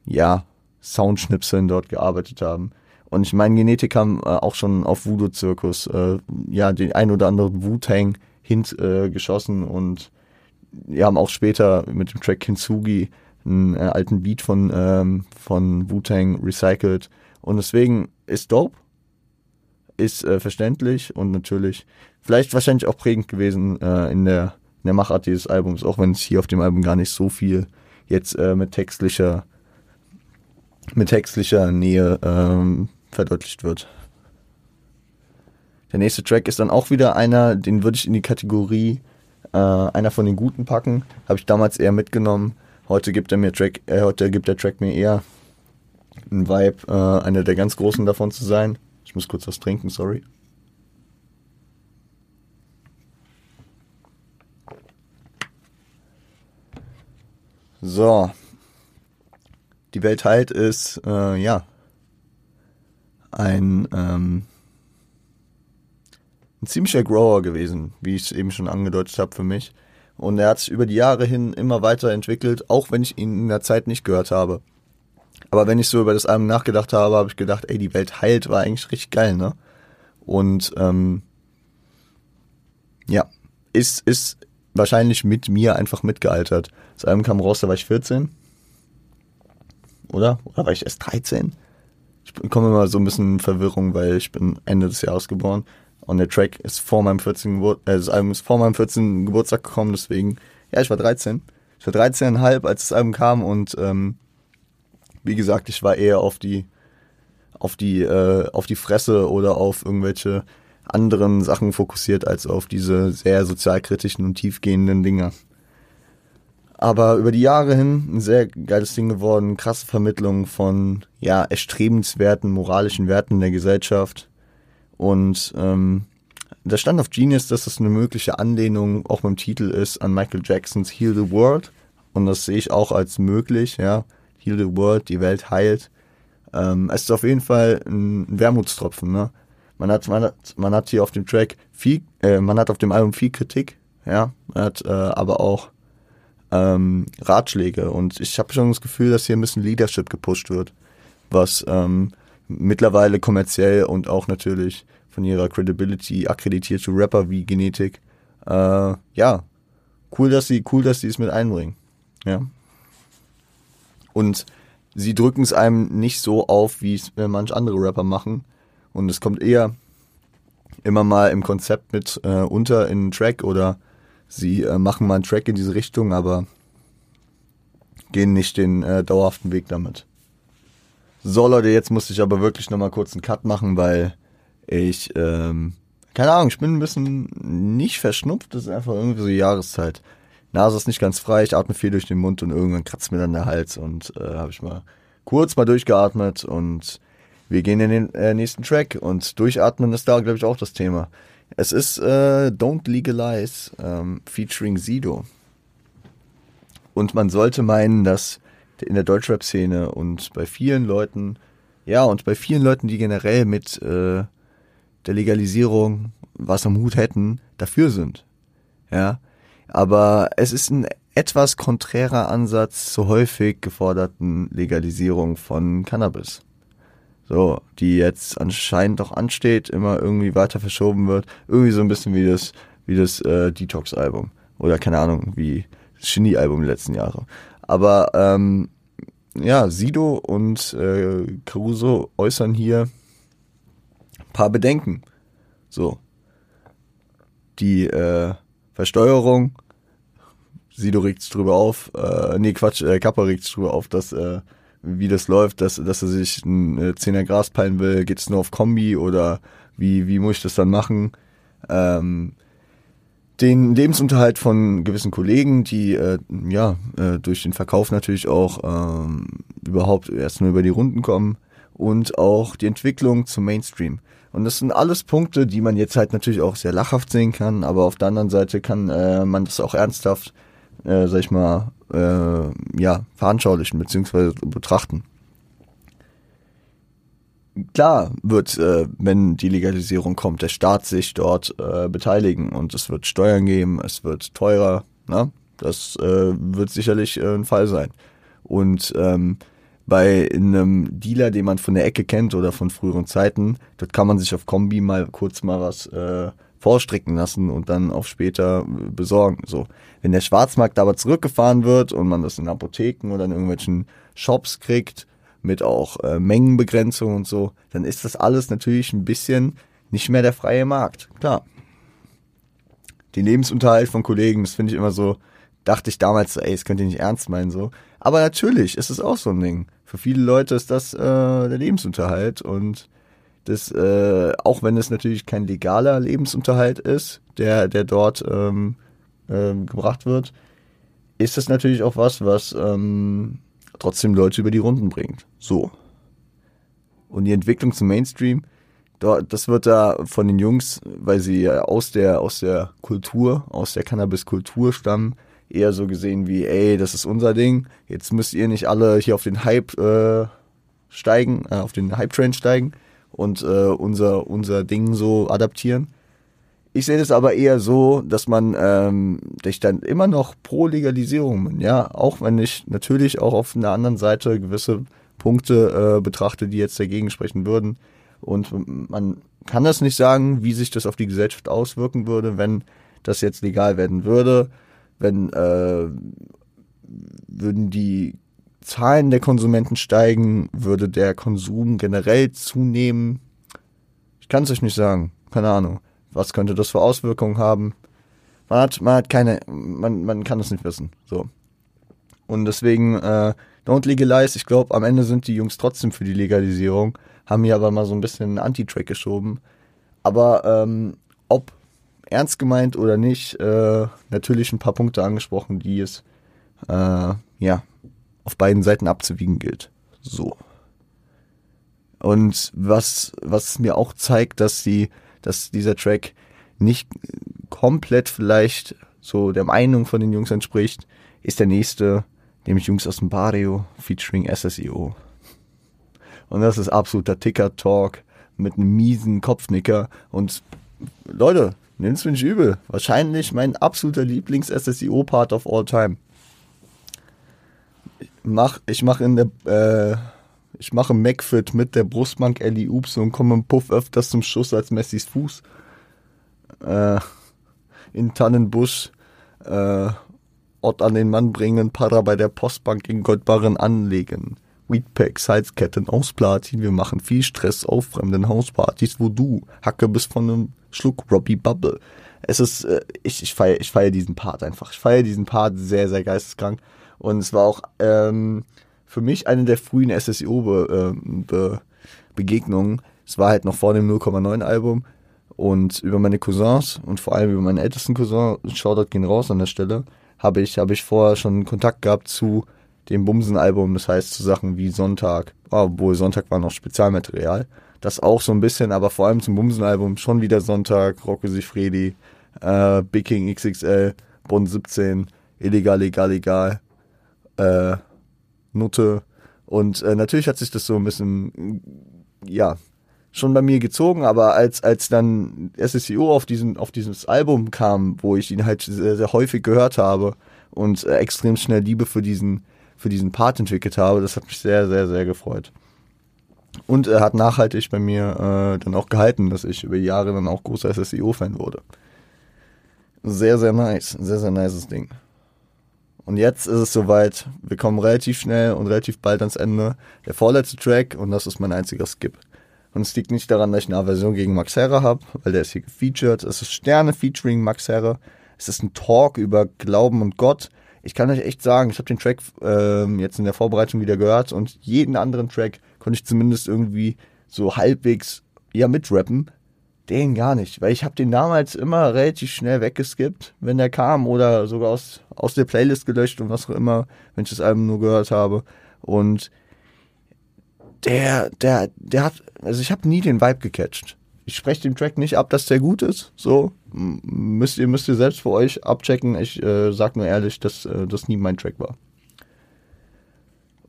ja, Soundschnipseln dort gearbeitet haben. Und ich meine, Genetik haben äh, auch schon auf Voodoo-Zirkus, äh, ja, den ein oder anderen Wu-Tang hint äh, und wir haben auch später mit dem Track Kintsugi einen äh, alten Beat von, ähm, von Wu-Tang recycelt. Und deswegen ist dope, ist äh, verständlich und natürlich vielleicht wahrscheinlich auch prägend gewesen äh, in, der, in der Machart dieses Albums, auch wenn es hier auf dem Album gar nicht so viel jetzt äh, mit textlicher mit textlicher Nähe ähm, verdeutlicht wird. Der nächste Track ist dann auch wieder einer, den würde ich in die Kategorie äh, einer von den guten packen. Habe ich damals eher mitgenommen. Heute gibt er mir Track, äh, heute gibt der Track mir eher einen Vibe, äh, einer der ganz großen davon zu sein. Ich muss kurz was trinken, sorry. So. Die Welt heilt ist, äh, ja, ein, ähm, ein ziemlicher Grower gewesen, wie ich es eben schon angedeutet habe für mich. Und er hat sich über die Jahre hin immer weiterentwickelt, auch wenn ich ihn in der Zeit nicht gehört habe. Aber wenn ich so über das Album nachgedacht habe, habe ich gedacht, ey, die Welt heilt, war eigentlich richtig geil, ne? Und ähm, ja, ist, ist wahrscheinlich mit mir einfach mitgealtert. Das Album kam raus, da war ich 14. Oder? Oder war ich erst 13? Ich komme immer so ein bisschen in Verwirrung, weil ich bin Ende des Jahres geboren. Und der Track ist vor meinem 14. Geburt, äh, das Album ist vor meinem 14. Geburtstag gekommen, deswegen, ja, ich war 13. Ich war 13,5, als das Album kam und ähm, wie gesagt, ich war eher auf die auf die äh, auf die Fresse oder auf irgendwelche anderen Sachen fokussiert als auf diese sehr sozialkritischen und tiefgehenden Dinge. Aber über die Jahre hin ein sehr geiles Ding geworden, krasse Vermittlung von ja erstrebenswerten moralischen Werten der Gesellschaft und ähm, da stand auf Genius, dass das eine mögliche Anlehnung auch beim Titel ist an Michael Jacksons Heal the World und das sehe ich auch als möglich, ja. Heal the World, die Welt heilt. Ähm, es ist auf jeden Fall ein Wermutstropfen, ne? Man hat, man hat, man hat hier auf dem Track viel, äh, man hat auf dem Album viel Kritik, ja, man hat äh, aber auch ähm, Ratschläge und ich habe schon das Gefühl, dass hier ein bisschen Leadership gepusht wird, was ähm, mittlerweile kommerziell und auch natürlich von ihrer Credibility akkreditierte Rapper wie Genetik, äh, ja, cool, dass sie, cool, dass sie es mit einbringen, ja. Und sie drücken es einem nicht so auf, wie es äh, manch andere Rapper machen. Und es kommt eher immer mal im Konzept mit äh, unter in einen Track oder sie äh, machen mal einen Track in diese Richtung, aber gehen nicht den äh, dauerhaften Weg damit. So Leute, jetzt muss ich aber wirklich nochmal kurz einen Cut machen, weil ich, ähm, keine Ahnung, ich bin ein bisschen nicht verschnupft, das ist einfach irgendwie so Jahreszeit. Nase ist nicht ganz frei, ich atme viel durch den Mund und irgendwann kratzt mir dann der Hals und äh, habe ich mal kurz mal durchgeatmet und wir gehen in den äh, nächsten Track und durchatmen ist da, glaube ich, auch das Thema. Es ist äh, Don't Legalize ähm, featuring Sido. Und man sollte meinen, dass in der Deutschrap-Szene und bei vielen Leuten, ja, und bei vielen Leuten, die generell mit äh, der Legalisierung was am Hut hätten, dafür sind. Ja, aber es ist ein etwas konträrer Ansatz zur häufig geforderten Legalisierung von Cannabis. So, die jetzt anscheinend doch ansteht, immer irgendwie weiter verschoben wird. Irgendwie so ein bisschen wie das, wie das äh, Detox-Album. Oder keine Ahnung, wie das Genie-Album der letzten Jahre. Aber ähm, ja, Sido und äh, Caruso äußern hier ein paar Bedenken. So. Die äh, Versteuerung, Sido regt sich drüber auf, äh, nee, Quatsch, äh, Kappa regt sich drüber auf, dass äh, wie das läuft, dass, dass er sich ein äh, Zehner Gras peilen will, geht es nur auf Kombi oder wie, wie muss ich das dann machen? Ähm, den Lebensunterhalt von gewissen Kollegen, die äh, ja äh, durch den Verkauf natürlich auch ähm, überhaupt erst nur über die Runden kommen und auch die Entwicklung zum Mainstream. Und das sind alles Punkte, die man jetzt halt natürlich auch sehr lachhaft sehen kann, aber auf der anderen Seite kann äh, man das auch ernsthaft, äh, sag ich mal, äh, ja, veranschaulichen bzw. betrachten. Klar wird, äh, wenn die Legalisierung kommt, der Staat sich dort äh, beteiligen und es wird Steuern geben, es wird teurer, ne? Das äh, wird sicherlich äh, ein Fall sein. Und ähm, bei einem Dealer, den man von der Ecke kennt oder von früheren Zeiten, dort kann man sich auf Kombi mal kurz mal was äh, vorstrecken lassen und dann auf später besorgen. So, wenn der Schwarzmarkt aber zurückgefahren wird und man das in Apotheken oder in irgendwelchen Shops kriegt mit auch äh, Mengenbegrenzung und so, dann ist das alles natürlich ein bisschen nicht mehr der freie Markt. Klar. Den Lebensunterhalt von Kollegen, das finde ich immer so, dachte ich damals, ey, das könnt ihr nicht ernst meinen so. Aber natürlich ist es auch so ein Ding. Für viele Leute ist das äh, der Lebensunterhalt und das, äh, auch wenn es natürlich kein legaler Lebensunterhalt ist, der, der dort ähm, äh, gebracht wird, ist es natürlich auch was, was ähm, trotzdem Leute über die Runden bringt. So. Und die Entwicklung zum Mainstream, das wird da von den Jungs, weil sie aus der, aus der Kultur, aus der Cannabis-Kultur stammen, eher so gesehen wie, ey, das ist unser Ding, jetzt müsst ihr nicht alle hier auf den Hype äh, steigen, äh, auf den Hype-Train steigen und äh, unser, unser Ding so adaptieren. Ich sehe das aber eher so, dass man ähm, dann immer noch pro Legalisierung ja, auch wenn ich natürlich auch auf einer anderen Seite gewisse Punkte äh, betrachte, die jetzt dagegen sprechen würden. Und man kann das nicht sagen, wie sich das auf die Gesellschaft auswirken würde, wenn das jetzt legal werden würde wenn äh, würden die Zahlen der Konsumenten steigen, würde der Konsum generell zunehmen. Ich kann es euch nicht sagen. Keine Ahnung. Was könnte das für Auswirkungen haben? Man hat, man hat keine, man, man kann es nicht wissen. So. Und deswegen, äh, don't legalize. Ich glaube, am Ende sind die Jungs trotzdem für die Legalisierung, haben hier aber mal so ein bisschen einen Anti-Track geschoben. Aber ähm, ob ernst gemeint oder nicht, äh, natürlich ein paar Punkte angesprochen, die es äh, ja auf beiden Seiten abzuwiegen gilt. So. Und was, was mir auch zeigt, dass die, dass dieser Track nicht komplett vielleicht so der Meinung von den Jungs entspricht, ist der nächste, nämlich Jungs aus dem Barrio featuring SSEO. Und das ist absoluter Ticker-Talk mit einem miesen Kopfnicker. Und Leute, Nimm's mir nicht übel. Wahrscheinlich mein absoluter Lieblings-SSIO-Part of all time. Ich mach, ich mach in der, äh, ich mache McFit mit der Brustbank Ellie Oops und komme im Puff öfters zum Schuss als Messis Fuß. Äh, in Tannenbusch, äh, Ort an den Mann bringen, Para bei der Postbank in Goldbarren anlegen. Weedpacks, Halsketten aus Platin, wir machen viel Stress auf fremden Hauspartys, wo du Hacke bist von einem Schluck Robbie Bubble. Es ist, äh, ich, ich feiere ich feier diesen Part einfach. Ich feiere diesen Part sehr, sehr geisteskrank. Und es war auch ähm, für mich eine der frühen SSIO-Begegnungen. Be, äh, es war halt noch vor dem 0,9 Album. Und über meine Cousins und vor allem über meinen ältesten Cousin, Shoutout gehen raus an der Stelle, habe ich, habe ich vorher schon Kontakt gehabt zu dem Bumsen-Album, das heißt zu Sachen wie Sonntag, obwohl Sonntag war noch Spezialmaterial das auch so ein bisschen, aber vor allem zum Bumsen-Album schon wieder Sonntag, Rocco Freddy, äh, Big King XXL, Bonn 17, Illegal, Legal, Legal, äh, Nutte. Und äh, natürlich hat sich das so ein bisschen, ja, schon bei mir gezogen, aber als, als dann SSCO auf, diesen, auf dieses Album kam, wo ich ihn halt sehr, sehr häufig gehört habe und äh, extrem schnell Liebe für diesen, für diesen Part entwickelt habe, das hat mich sehr, sehr, sehr gefreut. Und er hat nachhaltig bei mir äh, dann auch gehalten, dass ich über Jahre dann auch großer SSIO-Fan wurde. Sehr, sehr nice. Sehr, sehr nices Ding. Und jetzt ist es soweit. Wir kommen relativ schnell und relativ bald ans Ende. Der vorletzte Track und das ist mein einziger Skip. Und es liegt nicht daran, dass ich eine Aversion gegen Max Herre habe, weil der ist hier gefeatured. Es ist Sterne featuring Max Herre. Es ist ein Talk über Glauben und Gott ich kann euch echt sagen, ich habe den Track ähm, jetzt in der Vorbereitung wieder gehört und jeden anderen Track konnte ich zumindest irgendwie so halbwegs ja mitrappen. Den gar nicht, weil ich habe den damals immer relativ schnell weggeskippt, wenn der kam oder sogar aus, aus der Playlist gelöscht und was auch immer, wenn ich das Album nur gehört habe. Und der, der, der hat, also ich habe nie den Vibe gecatcht. Ich spreche dem Track nicht ab, dass der gut ist. So müsst ihr müsst ihr selbst für euch abchecken. Ich äh, sag nur ehrlich, dass äh, das nie mein Track war.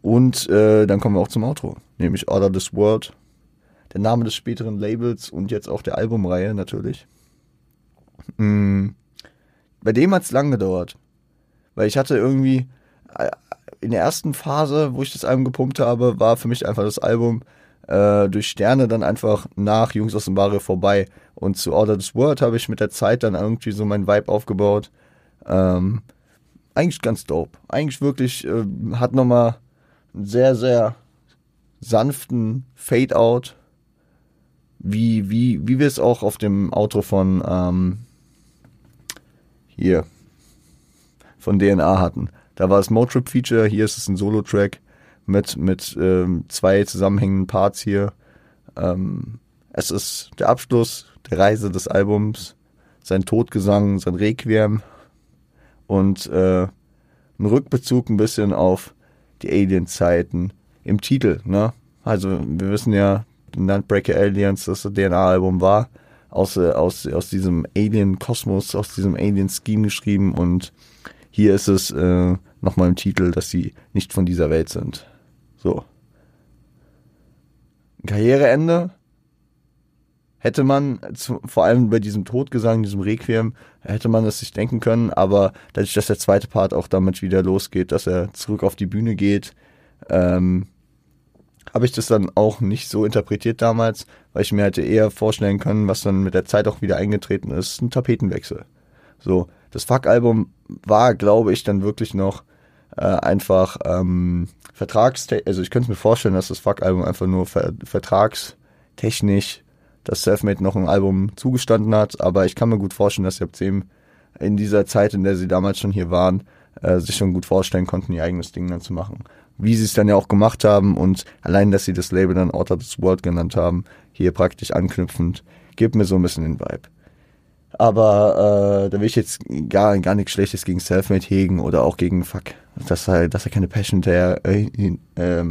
Und äh, dann kommen wir auch zum Outro, nämlich Order This World. Der Name des späteren Labels und jetzt auch der Albumreihe natürlich. Mhm. Bei dem hat es lang gedauert. Weil ich hatte irgendwie äh, in der ersten Phase, wo ich das Album gepumpt habe, war für mich einfach das Album äh, durch Sterne dann einfach nach Jungs aus dem Barre vorbei. Und zu Order this World habe ich mit der Zeit dann irgendwie so mein Vibe aufgebaut. Ähm, eigentlich ganz dope. Eigentlich wirklich äh, hat nochmal einen sehr, sehr sanften Fade-Out. Wie, wie, wie wir es auch auf dem Outro von ähm, hier von DNA hatten. Da war es Motrip-Feature, hier ist es ein Solo-Track mit, mit ähm, zwei zusammenhängenden Parts hier. Ähm, es ist der Abschluss der Reise des Albums, sein Todgesang, sein Requiem und äh, ein Rückbezug ein bisschen auf die Alien-Zeiten im Titel. Ne? Also wir wissen ja, Nightbreaker Aliens, das DNA-Album war, aus, äh, aus, aus diesem Alien-Kosmos, aus diesem Alien-Scheme geschrieben und hier ist es äh, nochmal im Titel, dass sie nicht von dieser Welt sind. So. Karriereende hätte man, zu, vor allem bei diesem Todgesang, diesem Requiem, hätte man es sich denken können, aber dadurch, dass der zweite Part auch damit wieder losgeht, dass er zurück auf die Bühne geht, ähm, habe ich das dann auch nicht so interpretiert damals, weil ich mir hätte eher vorstellen können, was dann mit der Zeit auch wieder eingetreten ist, ein Tapetenwechsel. So, das Fuck-Album war, glaube ich, dann wirklich noch äh, einfach ähm, Vertrags, also ich könnte mir vorstellen, dass das Fuck-Album einfach nur ver vertragstechnisch das Selfmade noch ein Album zugestanden hat, aber ich kann mir gut vorstellen, dass Septem in dieser Zeit, in der sie damals schon hier waren, äh, sich schon gut vorstellen konnten, ihr eigenes Ding dann zu machen. Wie sie es dann ja auch gemacht haben und allein, dass sie das Label dann Out of this World genannt haben, hier praktisch anknüpfend, gibt mir so ein bisschen den Vibe. Aber äh, da will ich jetzt gar, gar nichts Schlechtes gegen Selfmade hegen oder auch gegen Fuck, dass er, dass er keine Passion der äh, äh,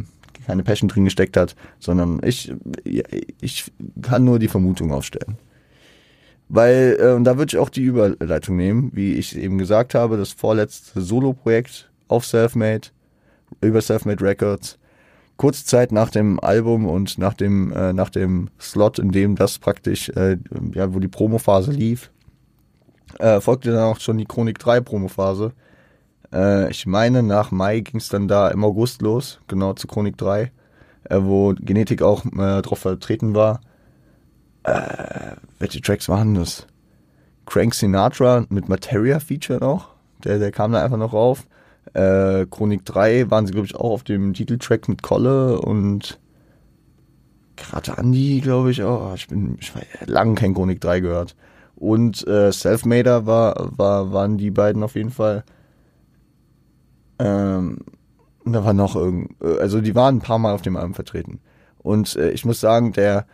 keine Passion drin gesteckt hat, sondern ich, ich kann nur die Vermutung aufstellen. Weil, und da würde ich auch die Überleitung nehmen, wie ich eben gesagt habe, das vorletzte Solo-Projekt auf Selfmade, über Selfmade Records, kurze Zeit nach dem Album und nach dem, äh, nach dem Slot, in dem das praktisch, äh, ja, wo die Promophase lief, äh, folgte dann auch schon die Chronik 3 Promophase. Äh, ich meine, nach Mai ging es dann da im August los, genau zu Chronik 3, äh, wo Genetik auch äh, drauf vertreten war. Äh, welche Tracks waren das? Crank Sinatra mit Materia Feature noch. Der, der kam da einfach noch rauf. Äh, Chronik 3 waren sie, glaube ich, auch auf dem Titeltrack mit Kolle und gerade Andi, glaube ich, auch. Ich bin ich lange kein Chronik 3 gehört. Und äh, Selfmader war, war, waren die beiden auf jeden Fall. Ähm, da war noch irgend, äh, also die waren ein paar Mal auf dem Album vertreten. Und äh, ich muss sagen, der,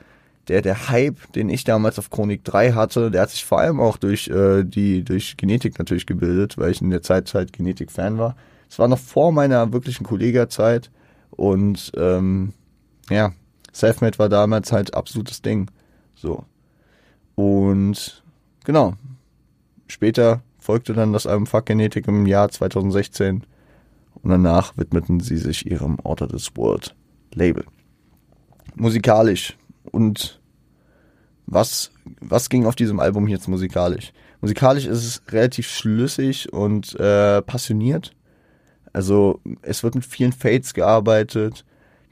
der, der Hype, den ich damals auf Chronik 3 hatte, der hat sich vor allem auch durch äh, die, durch Genetik natürlich gebildet, weil ich in der Zeit halt Genetik-Fan war. Es war noch vor meiner wirklichen Kollegerzeit und ähm, ja, Selfmade war damals halt absolutes Ding. So. Und genau. Später folgte dann das Album Fuck Genetik im Jahr 2016 und danach widmeten sie sich ihrem Order this World Label. Musikalisch und was, was ging auf diesem Album jetzt musikalisch? Musikalisch ist es relativ schlüssig und äh, passioniert. Also es wird mit vielen Fades gearbeitet.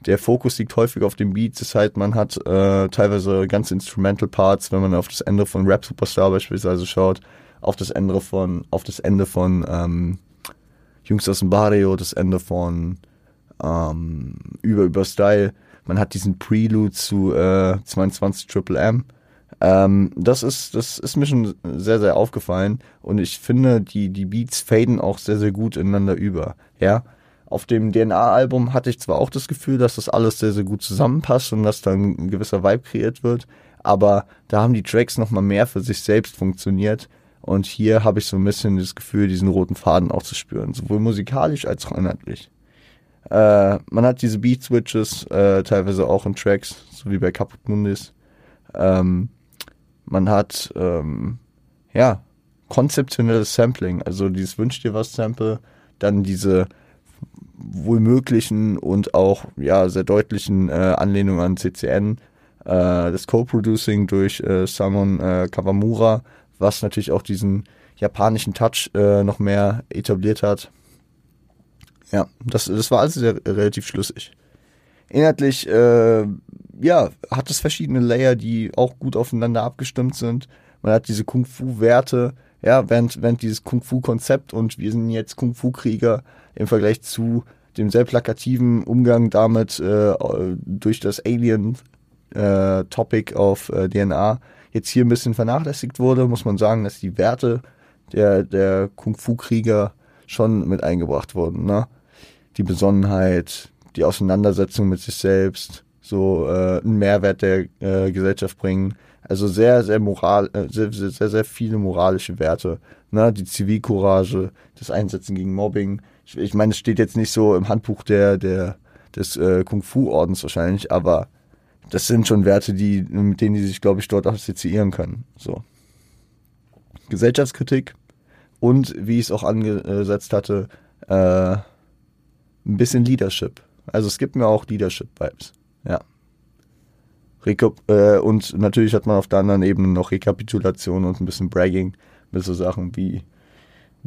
Der Fokus liegt häufig auf den Beats. Das heißt, man hat äh, teilweise ganze Instrumental Parts, wenn man auf das Ende von Rap Superstar beispielsweise schaut, auf das Ende von, auf das Ende von ähm, Jungs aus dem Barrio, das Ende von ähm, Über Über Style. Man hat diesen Prelude zu äh, 22 Triple M. Ähm, das ist, das ist mir schon sehr, sehr aufgefallen und ich finde, die, die Beats faden auch sehr, sehr gut ineinander über. Ja, auf dem DNA-Album hatte ich zwar auch das Gefühl, dass das alles sehr, sehr gut zusammenpasst und dass dann ein gewisser Vibe kreiert wird, aber da haben die Tracks nochmal mehr für sich selbst funktioniert. Und hier habe ich so ein bisschen das Gefühl, diesen roten Faden auch zu spüren, sowohl musikalisch als auch inhaltlich. Äh, man hat diese Beat-Switches äh, teilweise auch in Tracks, so wie bei Caput Mundis. Ähm, man hat, ähm, ja, konzeptionelles Sampling, also dieses Wünsch dir was Sample, dann diese wohl möglichen und auch ja sehr deutlichen äh, Anlehnungen an CCN, äh, das Co-Producing durch äh, Samon äh, Kawamura, was natürlich auch diesen japanischen Touch äh, noch mehr etabliert hat. Ja, das, das war also sehr, relativ schlüssig. Inhaltlich, äh, ja, hat es verschiedene Layer, die auch gut aufeinander abgestimmt sind. Man hat diese Kung-Fu-Werte, ja, während, während dieses Kung-Fu-Konzept und wir sind jetzt Kung-Fu-Krieger im Vergleich zu dem sehr plakativen Umgang damit äh, durch das Alien-Topic äh, auf äh, DNA jetzt hier ein bisschen vernachlässigt wurde, muss man sagen, dass die Werte der, der Kung-Fu-Krieger schon mit eingebracht wurden. Ne? Die Besonnenheit, die Auseinandersetzung mit sich selbst, so äh, einen Mehrwert der äh, Gesellschaft bringen. Also sehr, sehr moral, äh, sehr, sehr, sehr viele moralische Werte. Ne? Die Zivilcourage, das Einsetzen gegen Mobbing. Ich, ich meine, es steht jetzt nicht so im Handbuch der, der, des äh, Kung-Fu-Ordens wahrscheinlich, aber das sind schon Werte, die, mit denen die sich, glaube ich, dort assoziieren können. So. Gesellschaftskritik und, wie ich es auch angesetzt hatte, äh, ein bisschen Leadership. Also es gibt mir auch Leadership-Vibes. Ja. Rekap äh, und natürlich hat man auf der anderen Ebene noch Rekapitulation und ein bisschen Bragging mit so Sachen wie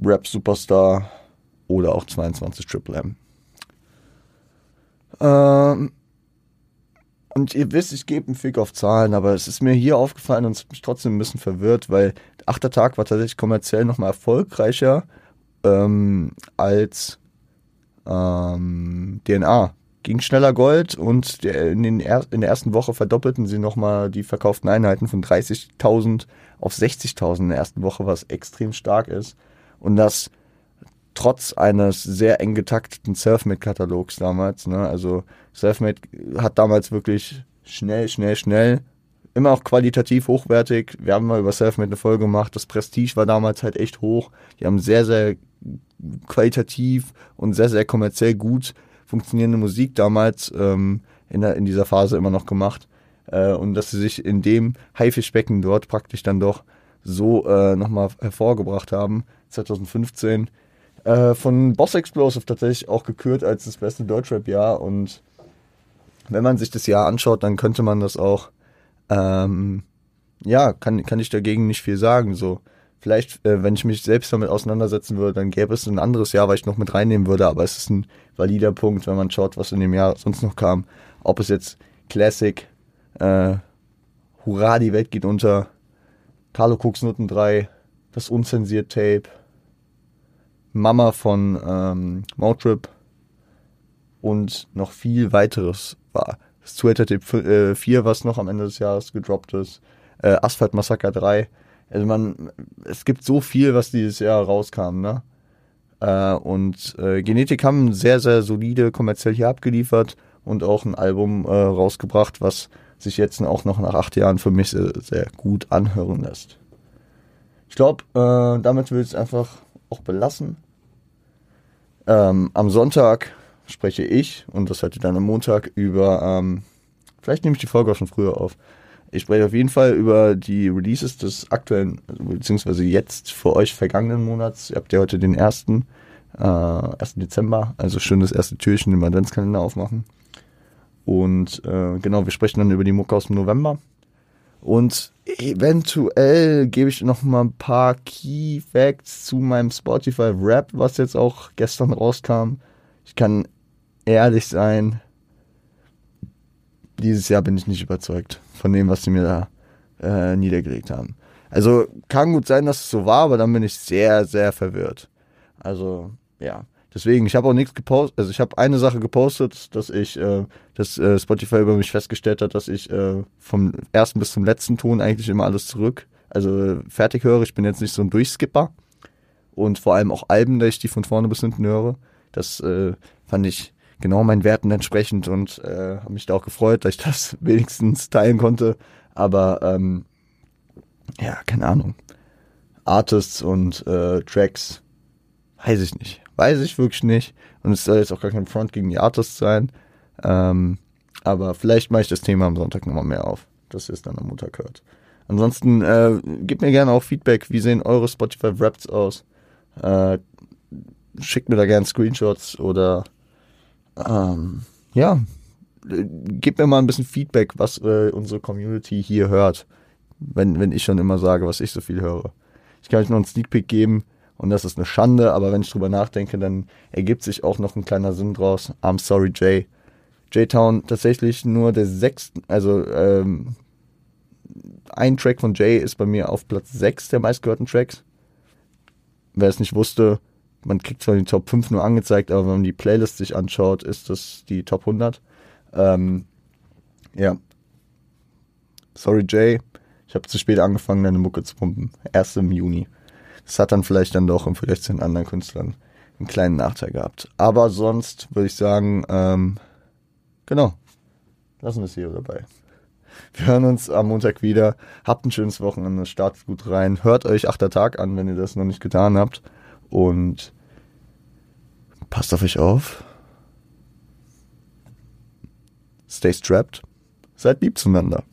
Rap Superstar oder auch 22 Triple M. Ähm, und ihr wisst, ich gebe einen Fick auf Zahlen, aber es ist mir hier aufgefallen und es hat mich trotzdem ein bisschen verwirrt, weil der achte Tag war tatsächlich kommerziell nochmal erfolgreicher ähm, als ähm, DNA. Ging schneller Gold und der, in, den er, in der ersten Woche verdoppelten sie nochmal die verkauften Einheiten von 30.000 auf 60.000 in der ersten Woche, was extrem stark ist. Und das trotz eines sehr eng getakteten Selfmade-Katalogs damals. Ne? Also Selfmade hat damals wirklich schnell, schnell, schnell, immer auch qualitativ hochwertig. Wir haben mal über Selfmade eine Folge gemacht. Das Prestige war damals halt echt hoch. Die haben sehr, sehr qualitativ und sehr, sehr kommerziell gut funktionierende Musik damals ähm, in, der, in dieser Phase immer noch gemacht. Äh, und dass sie sich in dem Haifischbecken dort praktisch dann doch so äh, nochmal hervorgebracht haben, 2015 äh, von Boss Explosive tatsächlich auch gekürt als das beste Deutschrap-Jahr. Und wenn man sich das Jahr anschaut, dann könnte man das auch, ähm, ja, kann, kann ich dagegen nicht viel sagen. So, vielleicht, äh, wenn ich mich selbst damit auseinandersetzen würde, dann gäbe es ein anderes Jahr, was ich noch mit reinnehmen würde. Aber es ist ein valider Punkt, wenn man schaut, was in dem Jahr sonst noch kam. Ob es jetzt Classic, äh, Hurra, die Welt geht unter, Carlo Cooks Noten 3, das unzensiert Tape, Mama von ähm, Motrip und noch viel weiteres war. Das Twitter Tape äh, 4, was noch am Ende des Jahres gedroppt ist, äh, Asphalt Massacre 3. Also man, es gibt so viel, was dieses Jahr rauskam, ne? Äh, und äh, Genetik haben sehr, sehr solide kommerziell hier abgeliefert und auch ein Album äh, rausgebracht, was sich jetzt auch noch nach acht Jahren für mich sehr, sehr gut anhören lässt. Ich glaube, äh, damit will ich es einfach auch belassen. Ähm, am Sonntag spreche ich, und das hatte dann am Montag, über, ähm, vielleicht nehme ich die Folge auch schon früher auf. Ich spreche auf jeden Fall über die Releases des aktuellen, beziehungsweise jetzt für euch vergangenen Monats. Ihr habt ja heute den 1. Äh, 1. Dezember, also schön das erste Türchen im Adventskalender aufmachen. Und äh, genau, wir sprechen dann über die Mucke aus dem November. Und eventuell gebe ich noch mal ein paar Key Facts zu meinem Spotify Rap, was jetzt auch gestern rauskam. Ich kann ehrlich sein, dieses Jahr bin ich nicht überzeugt von dem, was sie mir da äh, niedergelegt haben. Also kann gut sein, dass es so war, aber dann bin ich sehr, sehr verwirrt. Also ja, deswegen, ich habe auch nichts gepostet, also ich habe eine Sache gepostet, dass ich, äh, dass äh, Spotify über mich festgestellt hat, dass ich äh, vom ersten bis zum letzten Ton eigentlich immer alles zurück, also äh, fertig höre. Ich bin jetzt nicht so ein Durchskipper und vor allem auch Alben, dass ich die von vorne bis hinten höre. Das äh, fand ich genau meinen Werten entsprechend und äh, habe mich da auch gefreut, dass ich das wenigstens teilen konnte. Aber ähm, ja, keine Ahnung. Artists und Tracks, weiß ich nicht. Weiß ich wirklich nicht. Und es soll jetzt auch gar kein Front gegen die Artists sein. Ähm, aber vielleicht mache ich das Thema am Sonntag nochmal mehr auf, dass ihr es dann am Montag hört. Ansonsten äh, gebt mir gerne auch Feedback. Wie sehen eure Spotify Raps aus? Äh, schickt mir da gerne Screenshots oder ähm, ja, gebt mir mal ein bisschen Feedback, was äh, unsere Community hier hört, wenn, wenn ich schon immer sage, was ich so viel höre. Ich kann euch noch einen Sneak Peek geben und das ist eine Schande, aber wenn ich drüber nachdenke, dann ergibt sich auch noch ein kleiner Sinn draus. I'm sorry, Jay. J-Town tatsächlich nur der sechste, also ähm, ein Track von Jay ist bei mir auf Platz 6 der meistgehörten Tracks. Wer es nicht wusste, man kriegt zwar die Top 5 nur angezeigt, aber wenn man die Playlist sich anschaut, ist das die Top 100. Ähm, ja. Sorry, Jay. Ich habe zu spät angefangen, deine Mucke zu pumpen. Erst im Juni. Das hat dann vielleicht dann doch im Vergleich zu den anderen Künstlern einen kleinen Nachteil gehabt. Aber sonst würde ich sagen, ähm, genau. Lassen wir es hier dabei. Wir hören uns am Montag wieder. Habt ein schönes Wochenende, startet gut rein. Hört euch achter Tag an, wenn ihr das noch nicht getan habt. Und passt auf euch auf. Stay strapped. Seid lieb zueinander.